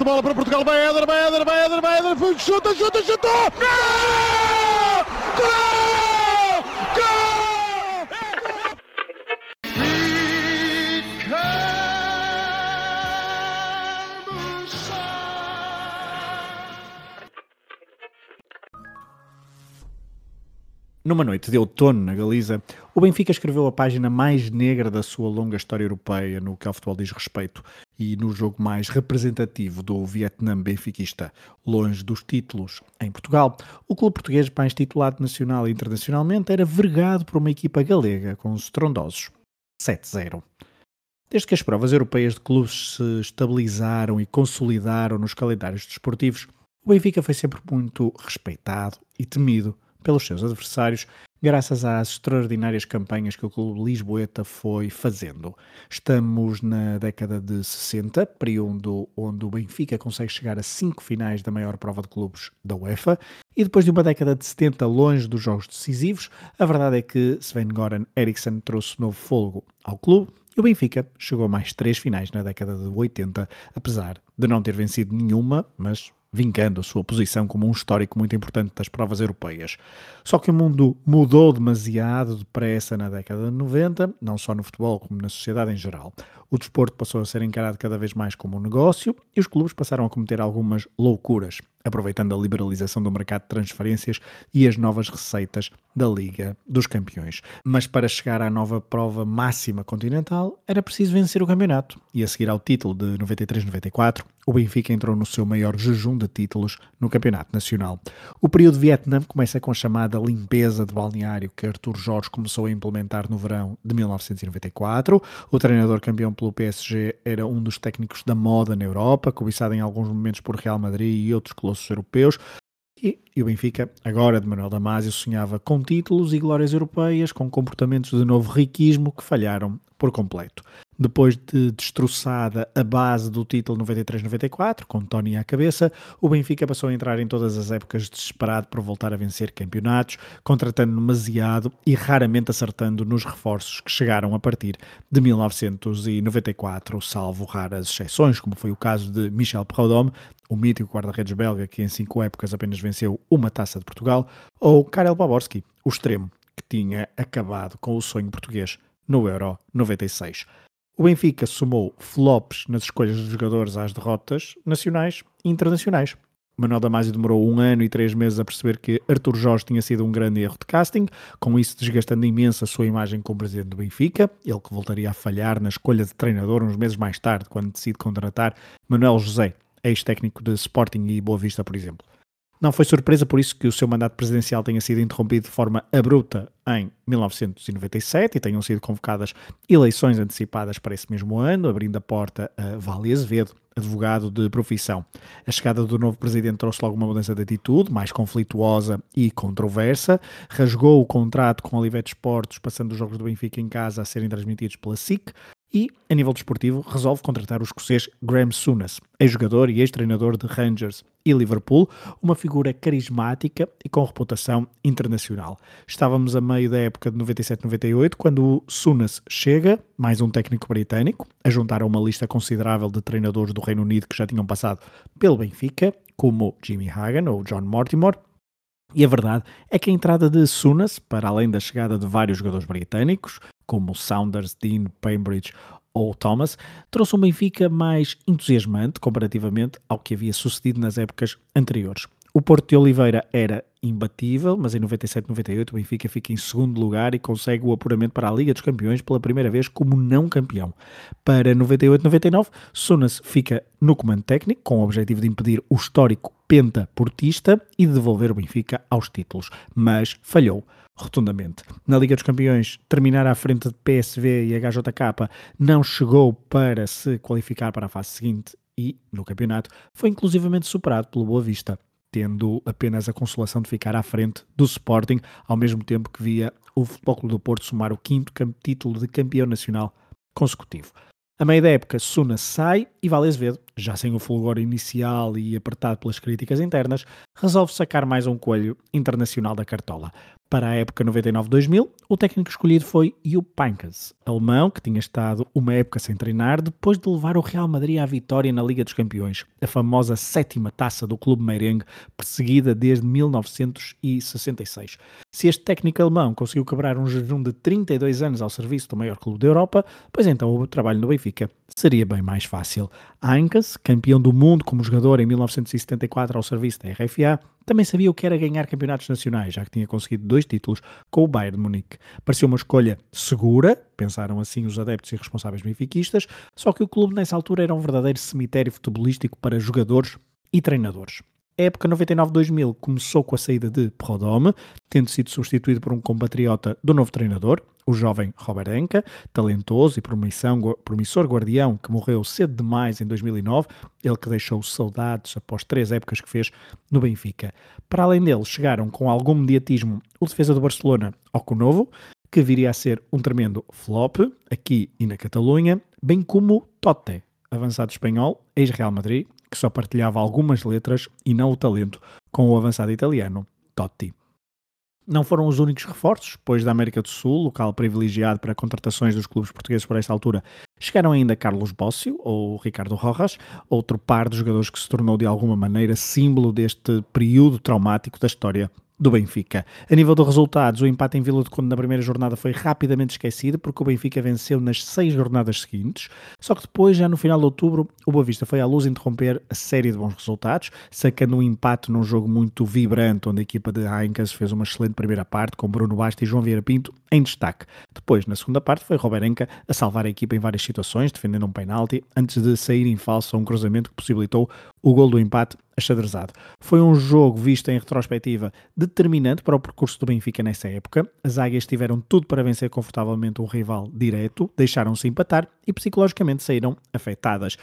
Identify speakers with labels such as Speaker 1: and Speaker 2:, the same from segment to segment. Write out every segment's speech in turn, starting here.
Speaker 1: de bola para Portugal, vai Éder, vai Éder, vai Éder, vai Éder, chuta, chuta, chutou! Gol! Gol!
Speaker 2: Numa noite de outono na Galiza, o Benfica escreveu a página mais negra da sua longa história europeia no que ao futebol diz respeito e no jogo mais representativo do Vietnã benfiquista. Longe dos títulos em Portugal, o clube português mais titulado nacional e internacionalmente era vergado por uma equipa galega com os estrondosos 7-0. Desde que as provas europeias de clubes se estabilizaram e consolidaram nos calendários desportivos, o Benfica foi sempre muito respeitado e temido pelos seus adversários, graças às extraordinárias campanhas que o Clube Lisboeta foi fazendo. Estamos na década de 60, período onde o Benfica consegue chegar a cinco finais da maior prova de clubes da UEFA, e depois de uma década de 70 longe dos jogos decisivos, a verdade é que Sven-Goran Eriksson trouxe novo fogo ao clube, e o Benfica chegou a mais três finais na década de 80, apesar de não ter vencido nenhuma, mas vincando a sua posição como um histórico muito importante das provas europeias. Só que o mundo mudou demasiado depressa na década de 90, não só no futebol como na sociedade em geral. O desporto passou a ser encarado cada vez mais como um negócio e os clubes passaram a cometer algumas loucuras, aproveitando a liberalização do mercado de transferências e as novas receitas da Liga dos Campeões. Mas para chegar à nova prova máxima continental era preciso vencer o campeonato e a seguir ao título de 93-94 o Benfica entrou no seu maior jejum de títulos no Campeonato Nacional. O período de Vietnã começa com a chamada limpeza de balneário que Artur Jorge começou a implementar no verão de 1994. O treinador campeão pelo PSG era um dos técnicos da moda na Europa, cobiçado em alguns momentos por Real Madrid e outros colossos europeus. E, e, o Benfica, agora de Manuel Damasio, sonhava com títulos e glórias europeias, com comportamentos de novo riquismo que falharam por completo. Depois de destroçada a base do título 93-94, com Tony à cabeça, o Benfica passou a entrar em todas as épocas desesperado por voltar a vencer campeonatos, contratando demasiado e raramente acertando nos reforços que chegaram a partir de 1994, salvo raras exceções, como foi o caso de Michel Proudhomme, o mítico guarda-redes belga que em cinco épocas apenas venceu uma taça de Portugal, ou Karel Baborski, o extremo, que tinha acabado com o sonho português no Euro 96. O Benfica somou flops nas escolhas dos jogadores às derrotas nacionais e internacionais. Manuel Damasio demorou um ano e três meses a perceber que Artur Jorge tinha sido um grande erro de casting, com isso desgastando imenso a sua imagem como presidente do Benfica, ele que voltaria a falhar na escolha de treinador uns meses mais tarde, quando decide contratar Manuel José, ex-técnico de Sporting e Boa Vista, por exemplo. Não foi surpresa por isso que o seu mandato presidencial tenha sido interrompido de forma abrupta em 1997 e tenham sido convocadas eleições antecipadas para esse mesmo ano, abrindo a porta a Vale Azevedo, advogado de profissão. A chegada do novo presidente trouxe logo uma mudança de atitude, mais conflituosa e controversa, rasgou o contrato com a Olivete Esportes, passando os jogos do Benfica em casa a serem transmitidos pela SIC, e, a nível desportivo, resolve contratar o escocês Graham Souness, ex-jogador e ex-treinador de Rangers e Liverpool, uma figura carismática e com reputação internacional. Estávamos a meio da época de 97-98, quando o Souness chega, mais um técnico britânico, a juntar a uma lista considerável de treinadores do Reino Unido que já tinham passado pelo Benfica, como Jimmy Hagan ou John Mortimer, e a verdade é que a entrada de Sunas, para além da chegada de vários jogadores britânicos, como Saunders, Dean, Cambridge ou Thomas, trouxe um Benfica mais entusiasmante comparativamente ao que havia sucedido nas épocas anteriores. O Porto de Oliveira era imbatível, mas em 97-98 o Benfica fica em segundo lugar e consegue o apuramento para a Liga dos Campeões pela primeira vez como não campeão. Para 98-99, Sunas fica no comando técnico com o objetivo de impedir o histórico penta portista e de devolver o Benfica aos títulos, mas falhou rotundamente. Na Liga dos Campeões, terminar à frente de PSV e HJK não chegou para se qualificar para a fase seguinte e, no campeonato, foi inclusivamente superado pelo Boa Vista, tendo apenas a consolação de ficar à frente do Sporting, ao mesmo tempo que via o Futebol Clube do Porto somar o quinto título de campeão nacional consecutivo. A meio da época, Suna sai e Vale já sem o fulgor inicial e apertado pelas críticas internas, resolve sacar mais um coelho internacional da cartola. Para a época 99-2000, o técnico escolhido foi Jupp Heynckes, alemão que tinha estado uma época sem treinar depois de levar o Real Madrid à vitória na Liga dos Campeões, a famosa sétima taça do clube merengue, perseguida desde 1966. Se este técnico alemão conseguiu quebrar um jejum de 32 anos ao serviço do maior clube da Europa, pois então o trabalho no Benfica seria bem mais fácil. Heinckes, campeão do mundo como jogador em 1974 ao serviço da RFA, também sabia o que era ganhar campeonatos nacionais, já que tinha conseguido dois títulos com o Bayern de Munique. Pareceu uma escolha segura, pensaram assim os adeptos e responsáveis benfiquistas, só que o clube nessa altura era um verdadeiro cemitério futebolístico para jogadores e treinadores. A época 99-2000 começou com a saída de Prodome, tendo sido substituído por um compatriota do novo treinador, o jovem Robert Enka, talentoso e promissor guardião que morreu cedo demais em 2009, ele que deixou saudades após três épocas que fez no Benfica. Para além dele, chegaram com algum mediatismo o defesa do Barcelona, Novo, que viria a ser um tremendo flop aqui e na Catalunha, bem como Totte, avançado espanhol, ex-Real Madrid, que só partilhava algumas letras e não o talento com o avançado italiano Totti. Não foram os únicos reforços, pois da América do Sul, local privilegiado para contratações dos clubes portugueses por esta altura, chegaram ainda Carlos Bócio ou Ricardo Rojas, outro par de jogadores que se tornou de alguma maneira símbolo deste período traumático da história do Benfica. A nível de resultados, o empate em Vila de Conde na primeira jornada foi rapidamente esquecido porque o Benfica venceu nas seis jornadas seguintes, só que depois, já no final de outubro, o Boa Vista foi à luz interromper a série de bons resultados, sacando um empate num jogo muito vibrante, onde a equipa de Heinkes fez uma excelente primeira parte, com Bruno Basta e João Vieira Pinto em destaque. Depois, na segunda parte, foi Roberenca a salvar a equipa em várias situações, defendendo um penalti, antes de sair em falso a um cruzamento que possibilitou o gol do empate achadrezado. Foi um jogo visto em retrospectiva determinante para o percurso do Benfica nessa época. As águias tiveram tudo para vencer confortavelmente um rival direto, deixaram-se empatar e psicologicamente saíram afetadas,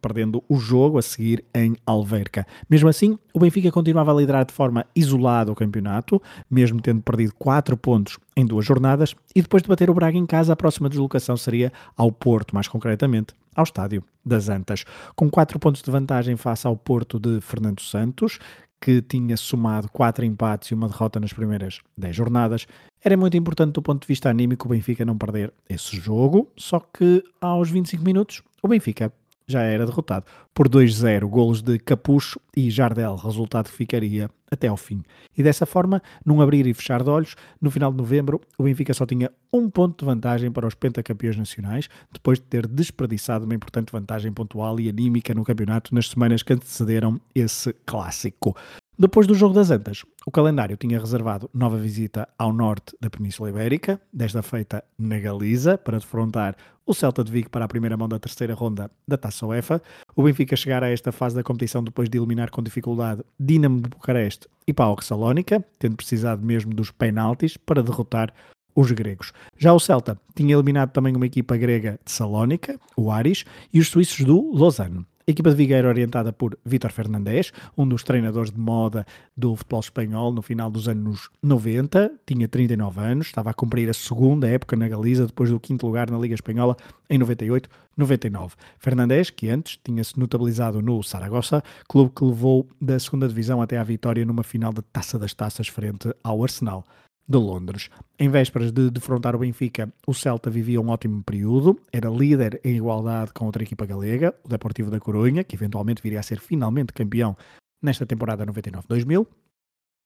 Speaker 2: perdendo o jogo a seguir em Alverca. Mesmo assim, o Benfica continuava a liderar de forma isolada o campeonato, mesmo tendo perdido 4 pontos em duas jornadas, e depois de bater o Braga em casa, a próxima deslocação seria ao Porto, mais concretamente ao estádio das Antas. Com 4 pontos de vantagem face ao Porto de Fernando Santos, que tinha somado 4 empates e uma derrota nas primeiras 10 jornadas, era muito importante do ponto de vista anímico o Benfica não perder esse jogo, só que aos 25 minutos o Benfica já era derrotado por 2-0, golos de Capucho e Jardel, resultado que ficaria até ao fim. E dessa forma, num abrir e fechar de olhos, no final de novembro, o Benfica só tinha um ponto de vantagem para os pentacampeões nacionais, depois de ter desperdiçado uma importante vantagem pontual e anímica no campeonato nas semanas que antecederam esse clássico. Depois do Jogo das Antas, o calendário tinha reservado nova visita ao norte da Península Ibérica, desta feita na Galiza, para defrontar o Celta de Vigo para a primeira mão da terceira ronda da Taça UEFA. O Benfica chegar a esta fase da competição depois de eliminar com dificuldade Dinamo de Bucareste e Pau Salónica, tendo precisado mesmo dos penaltis para derrotar os gregos. Já o Celta tinha eliminado também uma equipa grega de Salónica, o Aris, e os suíços do Lausanne. Equipa de Vigo era orientada por Vítor Fernandes, um dos treinadores de moda do futebol espanhol no final dos anos 90, tinha 39 anos, estava a cumprir a segunda época na Galiza depois do quinto lugar na Liga Espanhola em 98-99. Fernandes, que antes tinha-se notabilizado no Saragossa, clube que levou da segunda divisão até à vitória numa final da Taça das Taças frente ao Arsenal de Londres. Em vésperas de defrontar o Benfica, o Celta vivia um ótimo período, era líder em igualdade com outra equipa galega, o Deportivo da Corunha, que eventualmente viria a ser finalmente campeão nesta temporada 99-2000,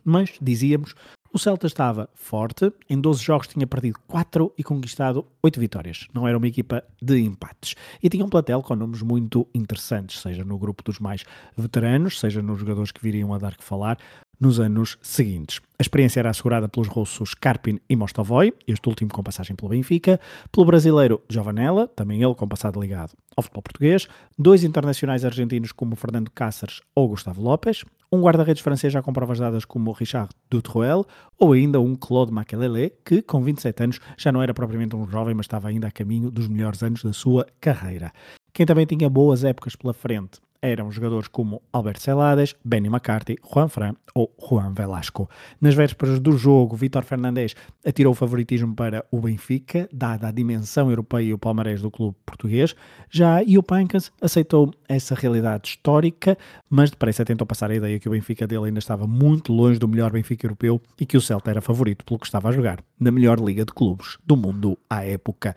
Speaker 2: mas, dizíamos, o Celta estava forte, em 12 jogos tinha perdido 4 e conquistado 8 vitórias. Não era uma equipa de empates. E tinha um platel com nomes muito interessantes, seja no grupo dos mais veteranos, seja nos jogadores que viriam a dar que falar nos anos seguintes. A experiência era assegurada pelos russos Karpin e Mostovoy, este último com passagem pelo Benfica, pelo brasileiro Giovanella, também ele com passado ligado ao futebol português, dois internacionais argentinos como Fernando Cáceres ou Gustavo Lopes, um guarda-redes francês já com provas dadas como Richard Dutruel, ou ainda um Claude Makelele, que com 27 anos já não era propriamente um jovem, mas estava ainda a caminho dos melhores anos da sua carreira. Quem também tinha boas épocas pela frente eram jogadores como Alberto Celades, Benny McCarthy, Juan Fran ou Juan Velasco. Nas vésperas do jogo, Vítor Fernandes atirou o favoritismo para o Benfica, dada a dimensão europeia e o palmarés do clube português. Já o Pancas aceitou essa realidade histórica, mas depressa tentou passar a ideia que o Benfica dele ainda estava muito longe do melhor Benfica europeu e que o Celta era favorito pelo que estava a jogar na melhor liga de clubes do mundo à época.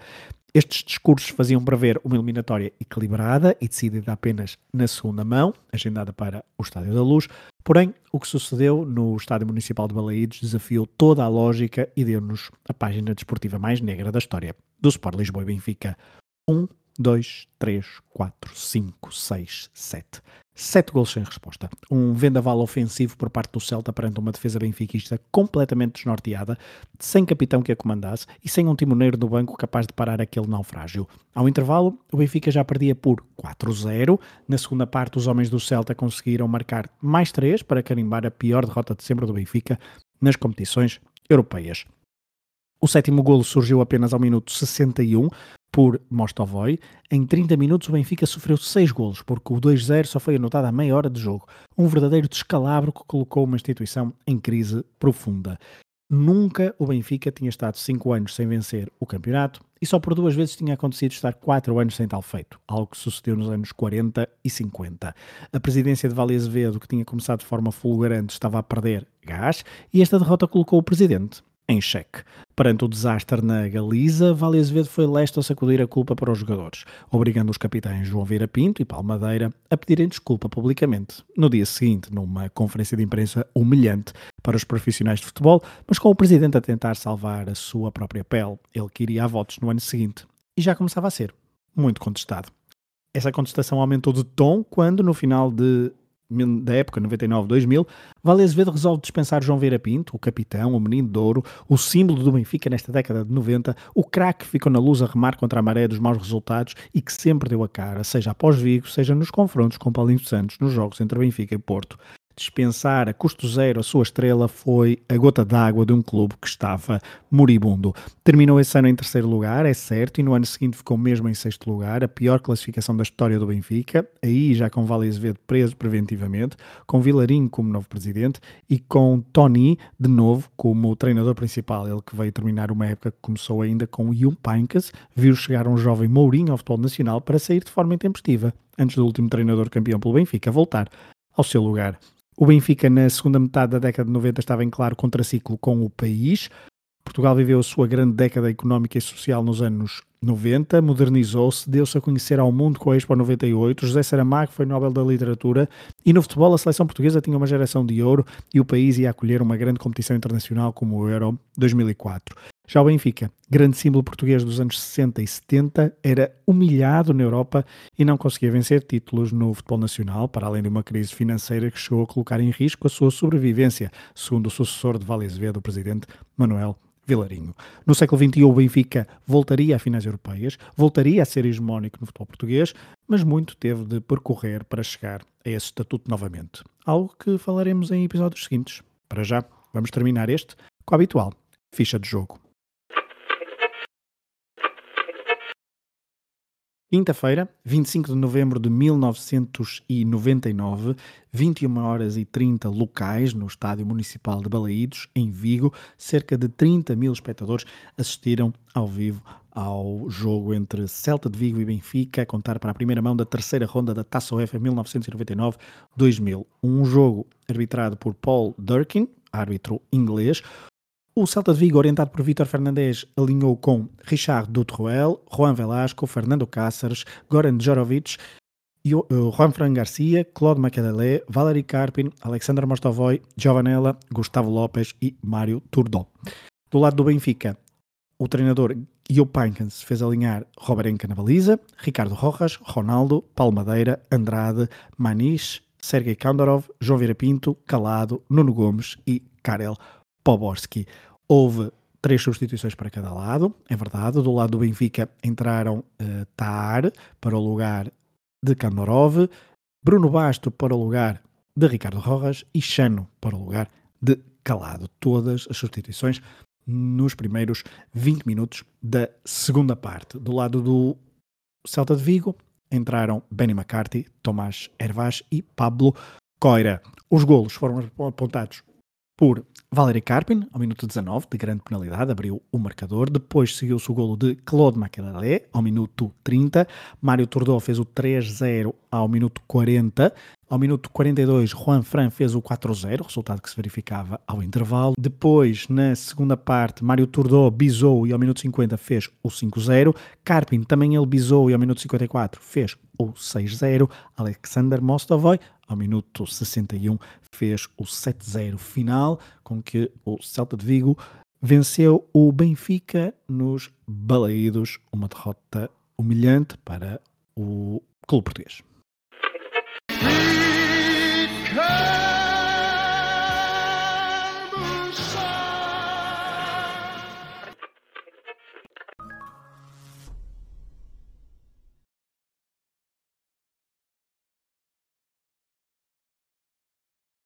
Speaker 2: Estes discursos faziam prever uma eliminatória equilibrada e decidida apenas na segunda mão, agendada para o Estádio da Luz. Porém, o que sucedeu no Estádio Municipal de Balaídos desafiou toda a lógica e deu-nos a página desportiva mais negra da história do Sport Lisboa e Benfica. 1, 2, 3, 4, 5, 6, 7. Sete gols sem resposta. Um vendaval ofensivo por parte do Celta perante uma defesa benfiquista completamente desnorteada, sem capitão que a comandasse e sem um timoneiro do banco capaz de parar aquele naufrágio. Ao intervalo, o Benfica já perdia por 4-0. Na segunda parte, os homens do Celta conseguiram marcar mais três para carimbar a pior derrota de sempre do Benfica nas competições europeias. O sétimo golo surgiu apenas ao minuto 61, por Mostovoi. Em 30 minutos o Benfica sofreu 6 golos, porque o 2-0 só foi anotado à meia hora de jogo. Um verdadeiro descalabro que colocou uma instituição em crise profunda. Nunca o Benfica tinha estado 5 anos sem vencer o campeonato e só por duas vezes tinha acontecido estar 4 anos sem tal feito, algo que sucedeu nos anos 40 e 50. A presidência de Vale Azevedo, que tinha começado de forma fulgurante, estava a perder gás e esta derrota colocou o presidente em xeque. Perante o desastre na Galiza, Vale Azevedo foi leste a sacudir a culpa para os jogadores, obrigando os capitães João Vieira Pinto e Palmadeira a pedirem desculpa publicamente. No dia seguinte, numa conferência de imprensa humilhante para os profissionais de futebol, mas com o presidente a tentar salvar a sua própria pele, ele que iria a votos no ano seguinte. E já começava a ser muito contestado. Essa contestação aumentou de tom quando, no final de da época 99-2000, Vale Azevedo resolve dispensar João Vieira Pinto, o capitão, o menino de ouro, o símbolo do Benfica nesta década de 90, o craque que ficou na luz a remar contra a maré dos maus resultados e que sempre deu a cara, seja após Vigo, seja nos confrontos com Paulinho Santos nos jogos entre Benfica e Porto dispensar a custo zero a sua estrela foi a gota d'água de um clube que estava moribundo. Terminou esse ano em terceiro lugar, é certo, e no ano seguinte ficou mesmo em sexto lugar, a pior classificação da história do Benfica, aí já com Vale Azevedo preso preventivamente, com Vilarinho como novo presidente e com Tony, de novo, como treinador principal, ele que veio terminar uma época que começou ainda com o Jung Painkas, viu chegar um jovem Mourinho ao futebol nacional para sair de forma intempestiva, antes do último treinador campeão pelo Benfica voltar ao seu lugar. O Benfica, na segunda metade da década de 90, estava em claro contraciclo com o país. Portugal viveu a sua grande década económica e social nos anos 90, modernizou-se, deu-se a conhecer ao mundo com a Expo 98, José Saramago foi Nobel da Literatura e no futebol a seleção portuguesa tinha uma geração de ouro e o país ia acolher uma grande competição internacional como o Euro 2004. Já o Benfica, grande símbolo português dos anos 60 e 70, era humilhado na Europa e não conseguia vencer títulos no futebol nacional, para além de uma crise financeira que chegou a colocar em risco a sua sobrevivência, segundo o sucessor de Vale Azevedo, o presidente Manuel Vilarinho. No século XXI, o Benfica voltaria a finais europeias, voltaria a ser hegemónico no futebol português, mas muito teve de percorrer para chegar a esse estatuto novamente. Algo que falaremos em episódios seguintes. Para já, vamos terminar este com a habitual ficha de jogo. Quinta-feira, 25 de novembro de 1999, 21 horas e 30 locais no Estádio Municipal de Balaídos, em Vigo, cerca de 30 mil espectadores assistiram ao vivo ao jogo entre Celta de Vigo e Benfica, a contar para a primeira mão da terceira ronda da Taça UEFA 1999-2000. Um jogo arbitrado por Paul Durkin, árbitro inglês, o Celta de Vigo, orientado por Vítor Fernandes, alinhou com Richard Dutruel, Juan Velasco, Fernando Cáceres, Goran Djorovic, eh, Juan Fran Garcia, Claude Macadele, Valery Karpin, Alexander Mostovoy, Giovanella, Gustavo Lopes e Mário Turdó. Do lado do Benfica, o treinador Gio Pankens fez alinhar Roberenca na baliza, Ricardo Rojas, Ronaldo, Palmadeira, Andrade, Manish, Sergei Kandorov, João Vieira Pinto, Calado, Nuno Gomes e Karel Poborski. Houve três substituições para cada lado, é verdade. Do lado do Benfica entraram uh, Tar para o lugar de Kandorov, Bruno Basto para o lugar de Ricardo Rojas e Chano para o lugar de Calado. Todas as substituições nos primeiros 20 minutos da segunda parte. Do lado do Celta de Vigo, entraram Benny McCarthy, Tomás Hervás e Pablo Coira. Os golos foram apontados por Valery Karpin, ao minuto 19, de grande penalidade, abriu o marcador. Depois seguiu-se o golo de Claude Makelele, ao minuto 30. Mário Tordó fez o 3-0 ao minuto 40. Ao minuto 42, Juan Fran fez o 4-0, resultado que se verificava ao intervalo. Depois, na segunda parte, Mário Tordó bisou e ao minuto 50 fez o 5-0. Karpin também ele bisou e ao minuto 54 fez o 6-0. Alexander Mostovoy, ao minuto 61, fez o 7-0 final, com que o Celta de Vigo venceu o Benfica nos balaídos, uma derrota humilhante para o clube português. Because...